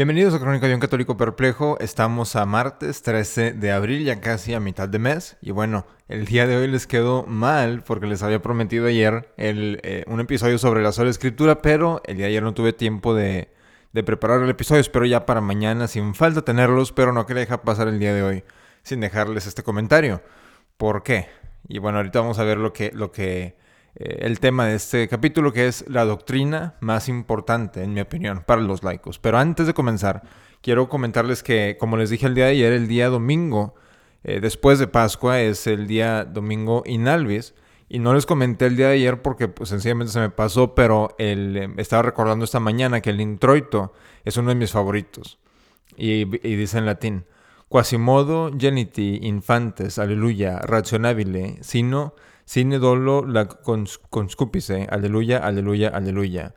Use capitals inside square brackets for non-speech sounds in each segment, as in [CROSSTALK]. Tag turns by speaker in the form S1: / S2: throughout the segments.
S1: Bienvenidos a Crónica de un Católico Perplejo. Estamos a martes 13 de abril, ya casi a mitad de mes. Y bueno, el día de hoy les quedó mal porque les había prometido ayer eh, un episodio sobre la sola escritura, pero el día de ayer no tuve tiempo de, de preparar el episodio. Espero ya para mañana, sin falta tenerlos, pero no quería dejar pasar el día de hoy sin dejarles este comentario. ¿Por qué? Y bueno, ahorita vamos a ver lo que, lo que el tema de este capítulo, que es la doctrina más importante, en mi opinión, para los laicos. Pero antes de comenzar, quiero comentarles que, como les dije el día de ayer, el día domingo, eh, después de Pascua, es el día domingo inalvis. Y no les comenté el día de ayer porque pues, sencillamente se me pasó, pero el, eh, estaba recordando esta mañana que el introito es uno de mis favoritos. Y, y dice en latín, Quasimodo geniti infantes, aleluya, rationabile, sino Sine dolo la conscupice, aleluya, aleluya, aleluya.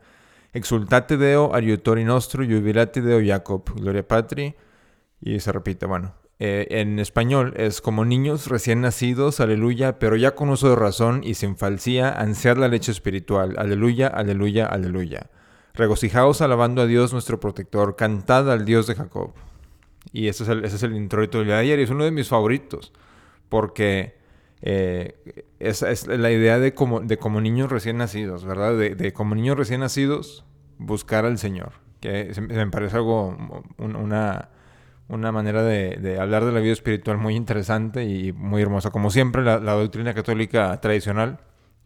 S1: Exultate Deo, ariutori nostro, jubilate Deo Jacob, gloria patri. Y se repite, bueno. Eh, en español es como niños recién nacidos, aleluya, pero ya con uso de razón y sin falsía, ansiar la leche espiritual, aleluya, aleluya, aleluya. Regocijaos alabando a Dios nuestro protector, cantad al Dios de Jacob. Y ese es el, ese es el introito de ayer y es uno de mis favoritos, porque eh, es la idea de como, de como niños recién nacidos, ¿verdad? De, como niños recién nacidos, buscar al Señor. Que me parece algo, una, una manera de, hablar de la vida espiritual muy interesante y muy hermosa. Como siempre, la, doctrina católica tradicional,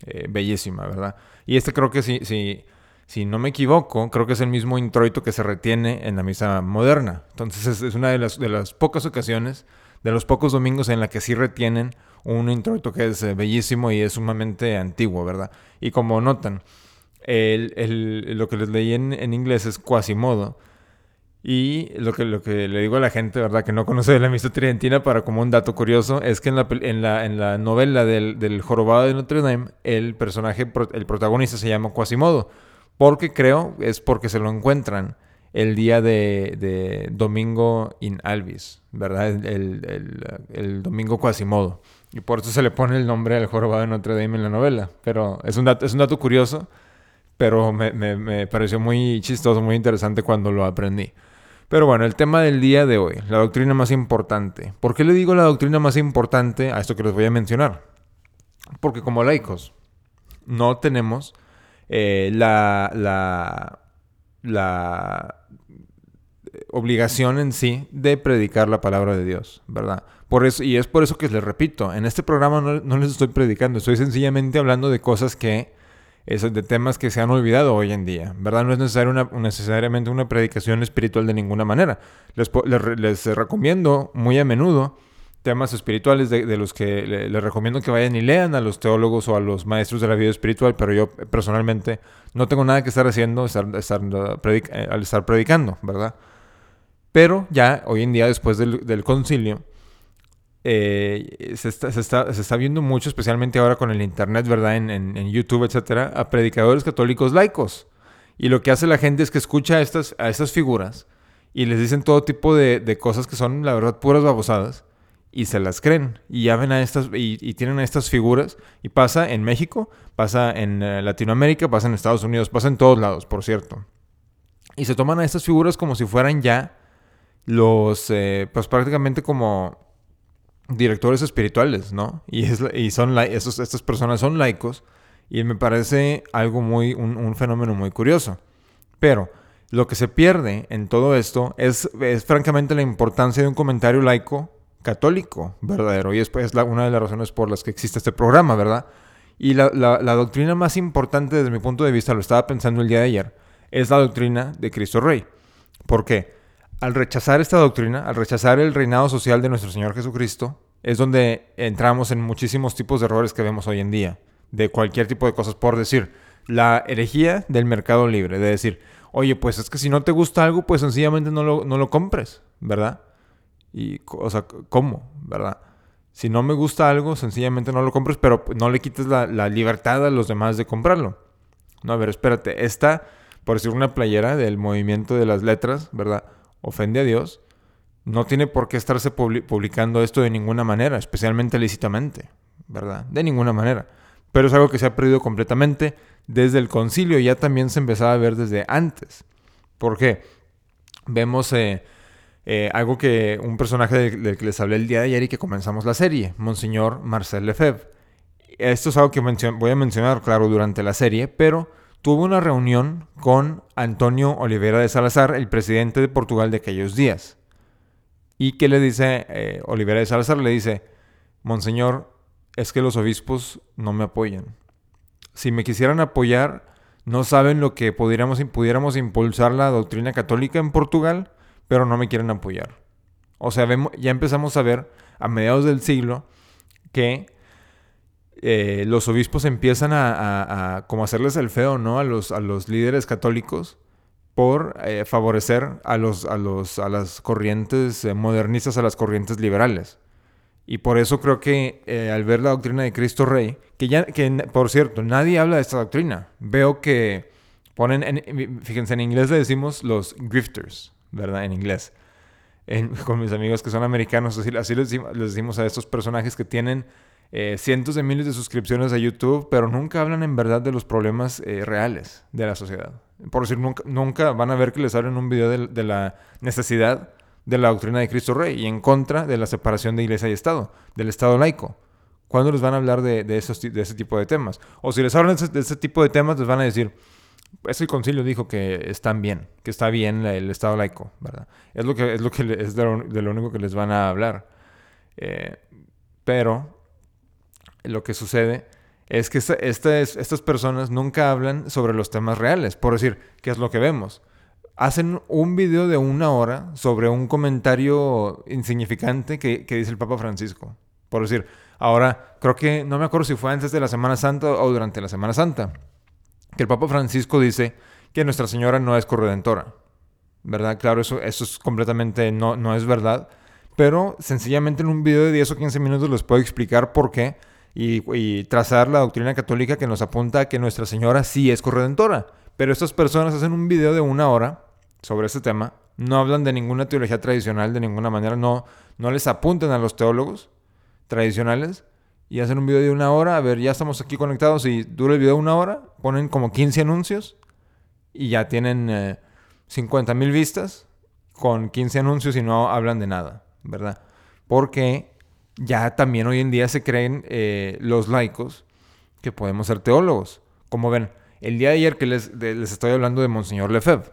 S1: eh, bellísima, ¿verdad? Y este creo que si, si, si no me equivoco, creo que es el mismo introito que se retiene en la misa moderna. Entonces es, es una de las, de las pocas ocasiones, de los pocos domingos en la que sí retienen un introito que es eh, bellísimo y es sumamente antiguo, ¿verdad? Y como notan, lo que les leí en, inglés es Quasimodo. Y lo que, lo que le digo a la gente, ¿verdad? Que no conoce de la misa tridentina, para como un dato curioso, es que en la, en la, en la novela del, del, Jorobado de Notre Dame, el personaje, el protagonista se llama Quasimodo. Porque creo, es porque se lo encuentran el día de, domingo in albis, ¿verdad? El, el, el domingo Quasimodo. Y por eso se le pone el nombre al jorobado de Notre Dame en la novela. Pero es un dato, es un dato curioso, pero me, me, pareció muy chistoso, muy interesante cuando lo aprendí. Pero bueno, el tema del día de hoy, la doctrina más importante. ¿Por qué le digo la doctrina más importante a esto que les voy a mencionar? Porque como laicos no tenemos eh, la, la, la obligación en sí de predicar la palabra de Dios, ¿verdad? Por eso, y es por eso que les repito, en este programa no, les estoy predicando, estoy sencillamente hablando de cosas que, de temas que se han olvidado hoy en día, ¿verdad? No es necesario una, necesariamente una predicación espiritual de ninguna manera. Les, les, recomiendo muy a menudo temas espirituales de, los que les recomiendo que vayan y lean a los teólogos o a los maestros de la vida espiritual, pero yo personalmente no tengo nada que estar haciendo estar, eh, al estar predicando, ¿verdad? Pero ya hoy en día, después del, del concilio, eh, se, está, se, está, se, está, viendo mucho, especialmente ahora con el Internet, ¿verdad? En, en, YouTube, etcétera, a predicadores católicos laicos. Y lo que hace la gente es que escucha a estas, a estas figuras y les dicen todo tipo de, de, cosas que son, la verdad, puras babosadas y se las creen. Y ya ven a estas, y, tienen a estas figuras. Y pasa en México, pasa en eh, Latinoamérica, pasa en Estados Unidos, pasa en todos lados, por cierto. Y se toman a estas figuras como si fueran ya los, eh, pues prácticamente como directores espirituales, ¿no? Y, es, y son esos, estas personas son laicos y me parece algo muy, un, fenómeno muy curioso. Pero lo que se pierde en todo esto es, es francamente la importancia de un comentario laico católico verdadero. Y es, es la, una de las razones por las que existe este programa, ¿verdad? Y la, la, la, doctrina más importante desde mi punto de vista, lo estaba pensando el día de ayer, es la doctrina de Cristo Rey. ¿Por qué? Al rechazar esta doctrina, al rechazar el reinado social de nuestro Señor Jesucristo, es donde entramos en muchísimos tipos de errores que vemos hoy en día, de cualquier tipo de cosas, por decir, la herejía del mercado libre, de decir, oye, pues es que si no te gusta algo, pues sencillamente no lo, no lo compres, ¿verdad? Y, o sea, ¿cómo? ¿Verdad? Si no me gusta algo, sencillamente no lo compres, pero no le quites la, la libertad a los demás de comprarlo. No, a ver, espérate, esta, por decir una playera del movimiento de las letras, ¿verdad? Ofende a Dios, no tiene por qué estarse publicando esto de ninguna manera, especialmente lícitamente, ¿verdad? De ninguna manera. Pero es algo que se ha perdido completamente desde el concilio, ya también se empezaba a ver desde antes. ¿Por qué? vemos eh, eh, algo que un personaje del, que les hablé el día de ayer y que comenzamos la serie, Monseñor Marcel Lefebvre. Esto es algo que voy a mencionar, claro, durante la serie, pero tuvo una reunión con Antonio Oliveira de Salazar, el presidente de Portugal de aquellos días. Y que le dice, eh, Oliveira de Salazar le dice, Monseñor, es que los obispos no me apoyan. Si me quisieran apoyar, no saben lo que pudiéramos, pudiéramos impulsar la doctrina católica en Portugal, pero no me quieren apoyar. O sea, ya empezamos a ver a mediados del siglo que eh, los obispos empiezan a, como hacerles el feo, ¿no? A los, a los líderes católicos por eh, favorecer a, los, a, los, a las corrientes eh, modernistas, a las corrientes liberales. Y por eso creo que al ver la doctrina de Cristo Rey, que ya, que por cierto, nadie habla de esta doctrina. Veo que ponen, en, fíjense, en inglés le decimos los grifters, ¿verdad? En inglés. con mis amigos que son americanos, así, así les, decimos a estos personajes que tienen eh, cientos de miles de suscripciones a YouTube, pero nunca hablan en verdad de los problemas eh, reales de la sociedad. Por decir, nunca, nunca van a ver que les hablen un video de, la necesidad de la doctrina de Cristo Rey y en contra de la separación de iglesia y Estado, del Estado laico. ¿Cuándo les van a hablar de, esos, de ese tipo de temas? O si les hablan de ese, tipo de temas, les van a decir, ese concilio dijo que están bien, que está bien el Estado laico, ¿verdad? Es lo que es, lo que es de, lo, único que les van a hablar. Eh, pero lo que sucede es que estas personas nunca hablan sobre los temas reales. Por decir, ¿qué es lo que vemos? Hacen un video de una hora sobre un comentario insignificante que, dice el Papa Francisco. Por decir, ahora creo que no me acuerdo si fue antes de la Semana Santa o durante la Semana Santa, que el Papa Francisco dice que Nuestra Señora no es corredentora. ¿Verdad? Claro, eso, eso es completamente no, no es verdad. Pero sencillamente en un video de 10 o 15 minutos les puedo explicar por qué y, trazar la doctrina católica que nos apunta a que Nuestra Señora sí es corredentora. Pero estas personas hacen un video de una hora sobre este tema, no hablan de ninguna teología tradicional de ninguna manera, no, no les apuntan a los teólogos tradicionales y hacen un video de una hora, a ver, ya estamos aquí conectados y dura el video una hora, ponen como 15 anuncios y ya tienen eh, 50 mil vistas con 15 anuncios y no hablan de nada, ¿verdad? Porque ya también hoy en día se creen eh, los laicos que podemos ser teólogos. Como ven, el día de ayer que les, les estoy hablando de Monseñor Lefebvre.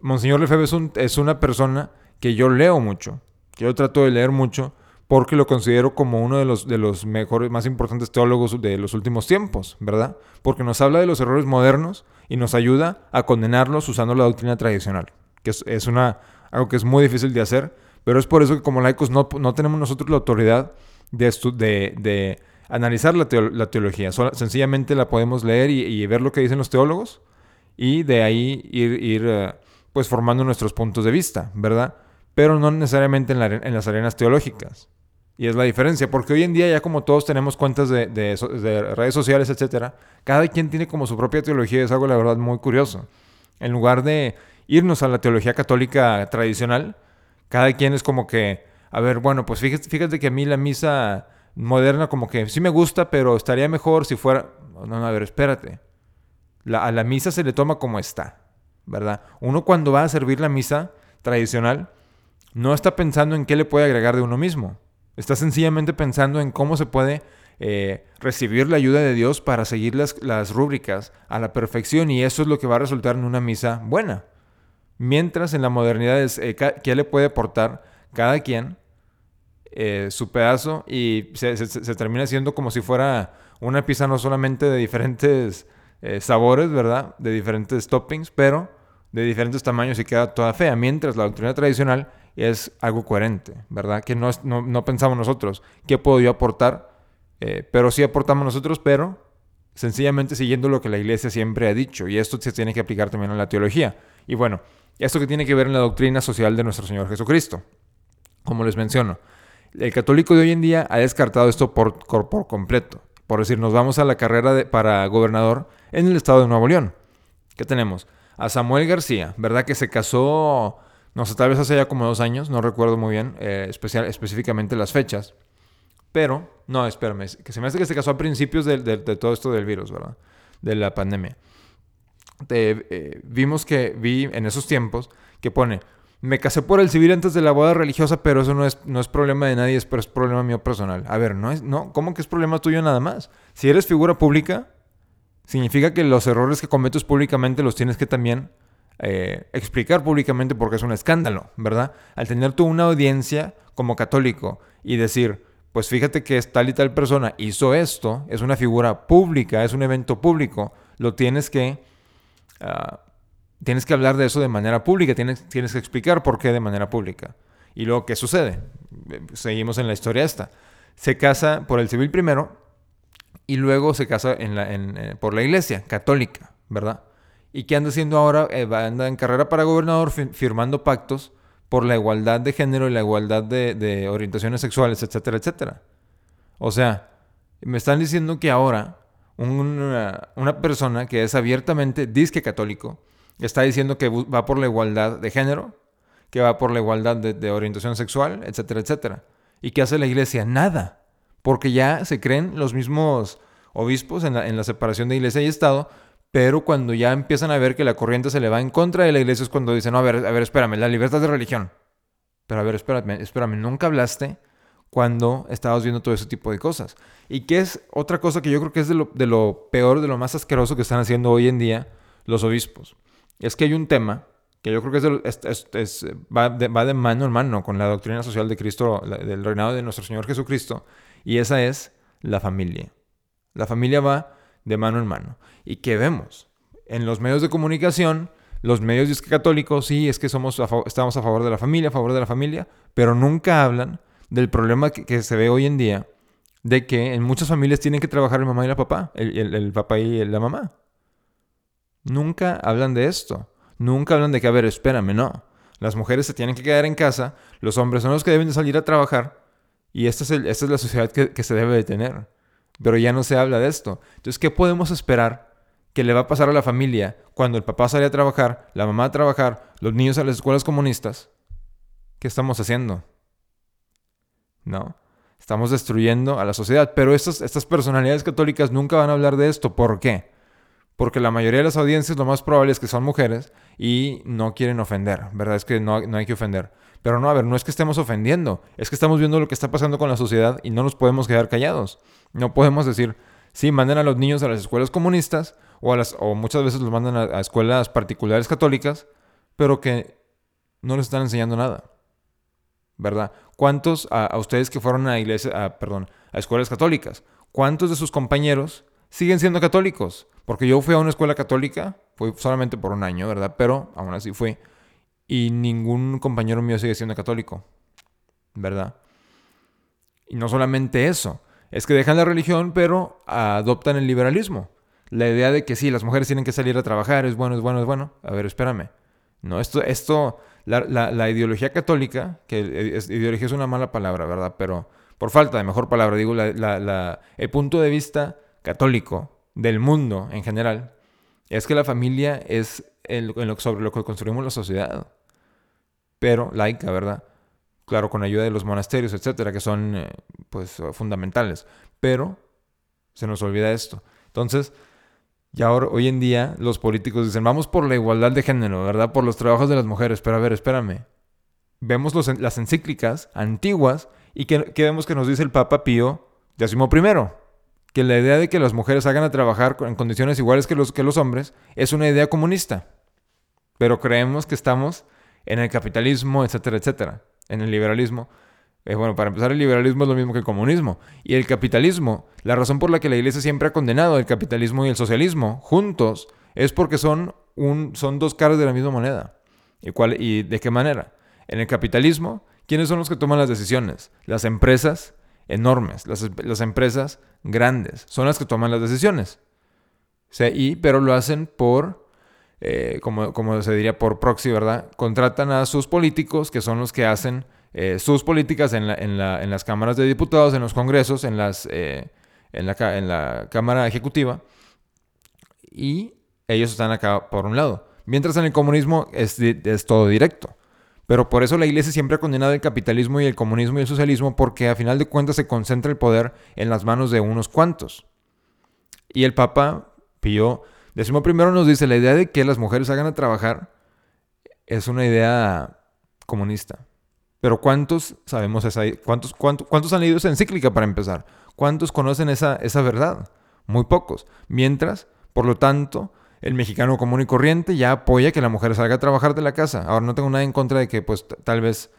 S1: Monseñor Lefebvre es, un, es una persona que yo leo mucho, que yo trato de leer mucho, porque lo considero como uno de los, de los mejores, más importantes teólogos de los últimos tiempos, ¿verdad? Porque nos habla de los errores modernos y nos ayuda a condenarlos usando la doctrina tradicional, que es, es una, algo que es muy difícil de hacer, pero es por eso que como laicos no, tenemos nosotros la autoridad de, de, analizar la, teología. sencillamente la podemos leer y, ver lo que dicen los teólogos y de ahí ir, eh, pues formando nuestros puntos de vista, ¿verdad? Pero no necesariamente en, las arenas teológicas. Y es la diferencia, porque hoy en día ya como todos tenemos cuentas de, de, redes sociales, etcétera, cada quien tiene como su propia teología, es algo la verdad muy curioso. En lugar de irnos a la teología católica tradicional, cada quien es como que, a ver, bueno, pues fíjate, fíjate que a mí la misa moderna como que sí me gusta, pero estaría mejor si fuera... No, no, a ver, espérate. a la misa se le toma como está, ¿verdad? Uno cuando va a servir la misa tradicional, no está pensando en qué le puede agregar de uno mismo. Está sencillamente pensando en cómo se puede eh, recibir la ayuda de Dios para seguir las, las rúbricas a la perfección y eso es lo que va a resultar en una misa buena. Mientras en la modernidad es eh, qué le puede aportar cada quien eh, su pedazo y se, termina siendo como si fuera una pizza no solamente de diferentes eh, sabores, ¿verdad? De diferentes toppings, pero de diferentes tamaños y queda toda fea. Mientras la doctrina tradicional es algo coherente, ¿verdad? Que no, no, pensamos nosotros, ¿qué puedo yo aportar? pero sí aportamos nosotros, pero sencillamente siguiendo lo que la iglesia siempre ha dicho. Y esto se tiene que aplicar también a la teología. Y bueno, esto que tiene que ver en la doctrina social de nuestro Señor Jesucristo. Como les menciono, el católico de hoy en día ha descartado esto por, completo. Por decir, nos vamos a la carrera para gobernador en el estado de Nuevo León. ¿Qué tenemos? A Samuel García, ¿verdad? Que se casó, no sé, tal vez hace ya como dos años, no recuerdo muy bien eh, especial, específicamente las fechas. Pero, no, espérame, que se me hace que se casó a principios de, de todo esto del virus, ¿verdad? De la pandemia. Eh, vimos que vi en esos tiempos que pone me casé por el civil antes de la boda religiosa, pero eso no es, no es problema de nadie, es, es problema mío personal. A ver, no es, no, ¿cómo que es problema tuyo nada más? Si eres figura pública, significa que los errores que cometes públicamente los tienes que también eh, explicar públicamente porque es un escándalo, ¿verdad? Al tener tú una audiencia como católico y decir, pues fíjate que tal y tal persona hizo esto, es una figura pública, es un evento público, lo tienes que... Ah, tienes que hablar de eso de manera pública, tienes, tienes que explicar por qué de manera pública. Y luego, ¿qué sucede? Seguimos en la historia esta. Se casa por el civil primero y luego se casa eh, por la iglesia católica, ¿verdad? ¿Y qué anda haciendo ahora? Eh, anda en carrera para gobernador firmando pactos por la igualdad de género y la igualdad de, orientaciones sexuales, etcétera, etcétera. O sea, me están diciendo que ahora una, una persona que es abiertamente disque católico, Está diciendo que va por la igualdad de género, que va por la igualdad de, orientación sexual, etcétera, etcétera. ¿Y qué hace la iglesia? Nada. Porque ya se creen los mismos obispos en la, separación de iglesia y Estado, pero cuando ya empiezan a ver que la corriente se le va en contra de la iglesia es cuando dicen, no, a ver, a ver, espérame, la libertad de religión. Pero a ver, espérame, espérame, nunca hablaste cuando estabas viendo todo ese tipo de cosas. Y que es otra cosa que yo creo que es de lo, de lo peor, de lo más asqueroso que están haciendo hoy en día los obispos es que hay un tema que yo creo que es, va, de, mano en mano con la doctrina social de Cristo, del reinado de nuestro Señor Jesucristo, y esa es la familia. La familia va de mano en mano. ¿Y qué vemos? En los medios de comunicación, los medios católicos, sí, es que somos estamos a favor de la familia, a favor de la familia, pero nunca hablan del problema que, se ve hoy en día de que en muchas familias tienen que trabajar el mamá y la papá, el papá y la mamá. Nunca hablan de esto. Nunca hablan de que, a ver, espérame, no. Las mujeres se tienen que quedar en casa, los hombres son los que deben de salir a trabajar y esta es, esta es la sociedad que, se debe de tener. Pero ya no se habla de esto. Entonces, ¿qué podemos esperar que le va a pasar a la familia cuando el papá sale a trabajar, la mamá a trabajar, los niños a las escuelas comunistas? ¿Qué estamos haciendo? ¿No? Estamos destruyendo a la sociedad. Pero estas, personalidades católicas nunca van a hablar de esto. ¿Por qué? porque la mayoría de las audiencias lo más probable es que son mujeres y no quieren ofender, ¿verdad? Es que no, no, hay que ofender. Pero no, a ver, no es que estemos ofendiendo, es que estamos viendo lo que está pasando con la sociedad y no nos podemos quedar callados. No podemos decir, sí, manden a los niños a las escuelas comunistas o, a las, o muchas veces los mandan a, escuelas particulares católicas, pero que no les están enseñando nada. ¿Verdad? ¿Cuántos a, ustedes que fueron a iglesia, perdón, a escuelas católicas, cuántos de sus compañeros siguen siendo católicos? Porque yo fui a una escuela católica, fui solamente por un año, ¿verdad? Pero aún así fui. Y ningún compañero mío sigue siendo católico, ¿verdad? Y no solamente eso, es que dejan la religión, pero adoptan el liberalismo. La idea de que sí, las mujeres tienen que salir a trabajar, es bueno, es bueno, es bueno. A ver, espérame. No, esto, esto, la, ideología católica, que ideología es una mala palabra, ¿verdad? Pero por falta de mejor palabra, digo, el punto de vista católico del mundo en general es que la familia es el, sobre lo que construimos la sociedad. Pero laica, ¿verdad? Claro, con ayuda de los monasterios, etcétera, que son eh, pues fundamentales. Pero se nos olvida esto. Entonces, ya ahora, hoy en día los políticos dicen, vamos por la igualdad de género, ¿verdad? Por los trabajos de las mujeres. Pero a ver, espérame. Vemos las encíclicas antiguas y que, vemos que nos dice el Papa Pío X que la idea de que las mujeres hagan a trabajar en condiciones iguales que los, que los hombres es una idea comunista. Pero creemos que estamos en el capitalismo, etcétera, etcétera, en el liberalismo. Bueno, para empezar, el liberalismo es lo mismo que el comunismo. Y el capitalismo, la razón por la que la iglesia siempre ha condenado el capitalismo y el socialismo juntos, es porque son, un, son dos caras de la misma moneda. ¿Y, cuál, ¿Y de qué manera? En el capitalismo, ¿quiénes son los que toman las decisiones? Las empresas enormes, las, empresas grandes, son las que toman las decisiones. y, pero lo hacen por, eh, como, como, se diría, por proxy, ¿verdad? Contratan a sus políticos, que son los que hacen eh, sus políticas en, la, en, la, en, las cámaras de diputados, en los congresos, eh, en la Cámara Ejecutiva, y ellos están acá por un lado. Mientras en el comunismo es, es todo directo. Pero por eso la iglesia siempre ha condenado el capitalismo y el comunismo y el socialismo porque a final de cuentas se concentra el poder en las manos de unos cuantos. Y el Papa Pío XI nos dice, la idea de que las mujeres hagan a trabajar es una idea comunista. Pero ¿cuántos sabemos esa... ¿Cuántos, cuántos, cuántos han leído esa encíclica para empezar? ¿Cuántos conocen esa, esa verdad? Muy pocos. Mientras, por lo tanto, el mexicano común y corriente ya apoya que la mujer salga a trabajar de la casa. Ahora no tengo nada en contra de que pues tal vez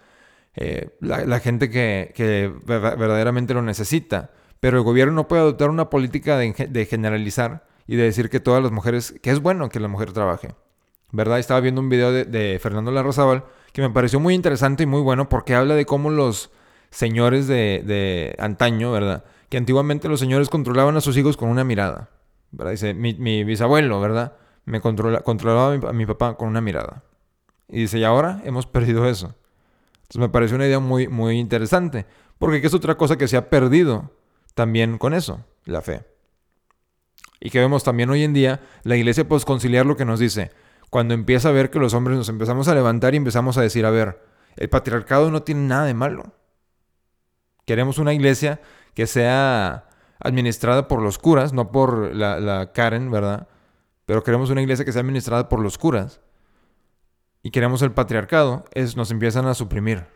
S1: eh, la, gente que, verdaderamente lo necesita, pero el gobierno no puede adoptar una política de, generalizar y de decir que todas las mujeres, que es bueno que la mujer trabaje. ¿Verdad? Estaba viendo un video de, de Fernando Larrazábal que me pareció muy interesante y muy bueno porque habla de cómo los señores de, de antaño, ¿verdad? Que antiguamente los señores controlaban a sus hijos con una mirada. ¿verdad? Dice, mi, bisabuelo, ¿verdad? Me controla, controlaba a mi, papá con una mirada. Y dice, y ahora hemos [LAUGHS] perdido eso. Entonces me parece una idea muy, muy interesante. Porque es otra cosa que se ha perdido también con eso? La fe. Y que vemos también hoy en día, la iglesia pues conciliar lo que nos dice. Cuando empieza a ver que los hombres nos empezamos a levantar y empezamos a decir, a ver, el patriarcado no tiene nada de malo. Queremos una iglesia que sea administrada por los curas, no por la, Karen, ¿verdad? Pero queremos una iglesia que sea administrada por los curas. Y queremos el patriarcado, es, nos empiezan a suprimir.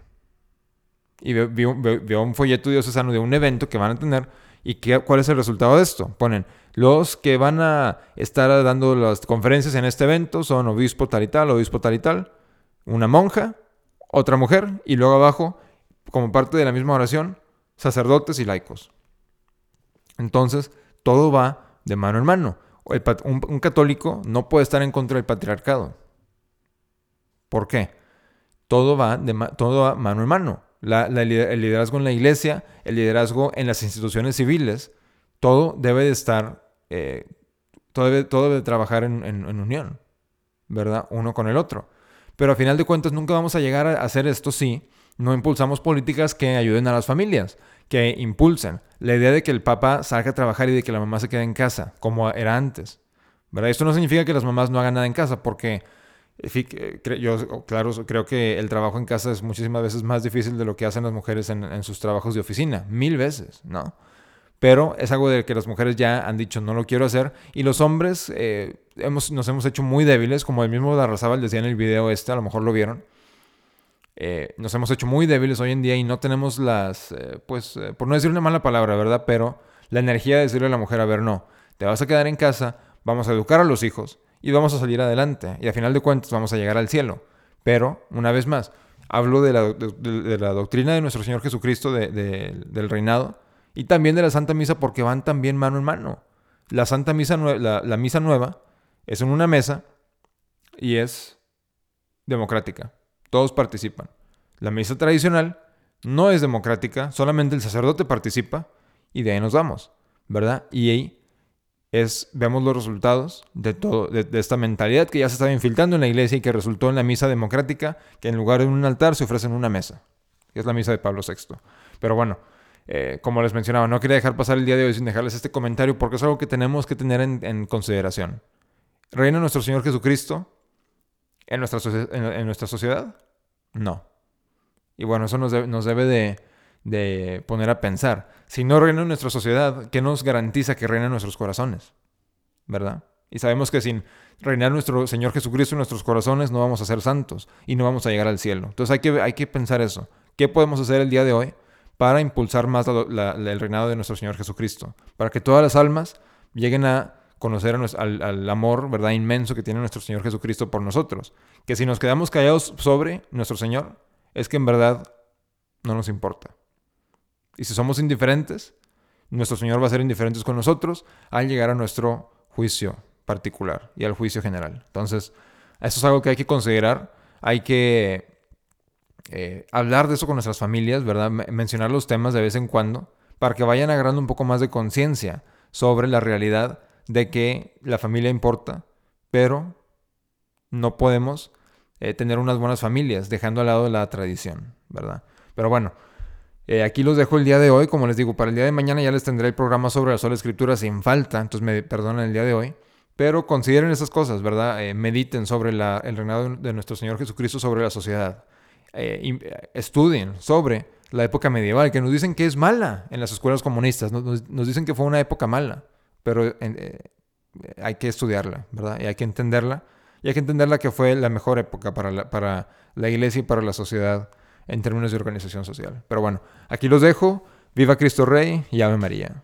S1: Y veo, un folleto diocesano de un evento que van a tener. ¿Y qué, cuál es el resultado de esto? Ponen, los que van a estar dando las conferencias en este evento son obispo tal y tal, obispo tal y tal, una monja, otra mujer, y luego abajo, como parte de la misma oración, sacerdotes y laicos. Entonces, todo va de mano en mano. Un, católico no puede estar en contra del patriarcado. ¿Por qué? Todo va, de todo va mano en mano. El liderazgo en la iglesia, el liderazgo en las instituciones civiles, todo debe de estar, eh, todo, debe, de trabajar en, unión, ¿verdad? Uno con el otro. Pero a final de cuentas nunca vamos a llegar a hacer esto si no impulsamos políticas que ayuden a las familias que impulsen la idea de que el papá salga a trabajar y de que la mamá se quede en casa, como era antes. ¿verdad? Esto no significa que las mamás no hagan nada en casa, porque yo, claro, creo que el trabajo en casa es muchísimas veces más difícil de lo que hacen las mujeres en, sus trabajos de oficina, mil veces, ¿no? Pero es algo de que las mujeres ya han dicho no lo quiero hacer y los hombres eh, hemos, nos hemos hecho muy débiles, como el mismo Darrazábal decía en el video este, a lo mejor lo vieron eh, nos hemos hecho muy débiles hoy en día y no tenemos las, eh, pues, eh, por no decir una mala palabra, ¿verdad? Pero la energía de decirle a la mujer, a ver, no, te vas a quedar en casa, vamos a educar a los hijos y vamos a salir adelante. Y a final de cuentas vamos a llegar al cielo. Pero, una vez más, hablo de la, de, la doctrina de nuestro Señor Jesucristo del reinado y también de la Santa Misa porque van también mano en mano. La Santa Misa, la, la Misa Nueva es en una mesa y es democrática. Todos participan. La misa tradicional no es democrática, solamente el sacerdote participa y de ahí nos vamos, ¿verdad? Y ahí es, vemos los resultados de todo, de, esta mentalidad que ya se estaba infiltrando en la iglesia y que resultó en la misa democrática, que en lugar de un altar se ofrece en una mesa, que es la misa de Pablo VI. Pero bueno, eh, como les mencionaba, no quería dejar pasar el día de hoy sin dejarles este comentario porque es algo que tenemos que tener en, consideración. ¿Reina nuestro Señor Jesucristo en nuestra, en nuestra sociedad? No. Y bueno, eso nos, debe, de, poner a pensar. Si no reina en nuestra sociedad, ¿qué nos garantiza que reina en nuestros corazones? ¿Verdad? Y sabemos que sin reinar nuestro Señor Jesucristo en nuestros corazones no vamos a ser santos y no vamos a llegar al cielo. Entonces hay que, hay que pensar eso. ¿Qué podemos hacer el día de hoy para impulsar más el reinado de nuestro Señor Jesucristo? Para que todas las almas lleguen a conocer al, al, amor, ¿verdad? Inmenso que tiene nuestro Señor Jesucristo por nosotros. Que si nos quedamos callados sobre nuestro Señor, es que en verdad no nos importa. Y si somos indiferentes, nuestro Señor va a ser indiferente con nosotros al llegar a nuestro juicio particular y al juicio general. Entonces, eso es algo que hay que considerar. Hay que eh, hablar de eso con nuestras familias, ¿verdad? mencionar los temas de vez en cuando para que vayan agarrando un poco más de conciencia sobre la realidad de que la familia importa, pero no podemos eh, tener unas buenas familias, dejando al lado la tradición, ¿verdad? Pero bueno, eh, aquí los dejo el día de hoy. Como les digo, para el día de mañana ya les tendré el programa sobre la sola escritura sin falta, entonces me perdonan el día de hoy. Pero consideren esas cosas, ¿verdad? Eh, mediten sobre el reinado de nuestro Señor Jesucristo sobre la sociedad. estudien sobre la época medieval, que nos dicen que es mala en las escuelas comunistas. Nos, dicen que fue una época mala, pero hay que estudiarla, ¿verdad? Y hay que entenderla y hay que entenderla que fue la mejor época para la, para la iglesia y para la sociedad en términos de organización social. Pero bueno, aquí los dejo. Viva Cristo Rey y Ave María.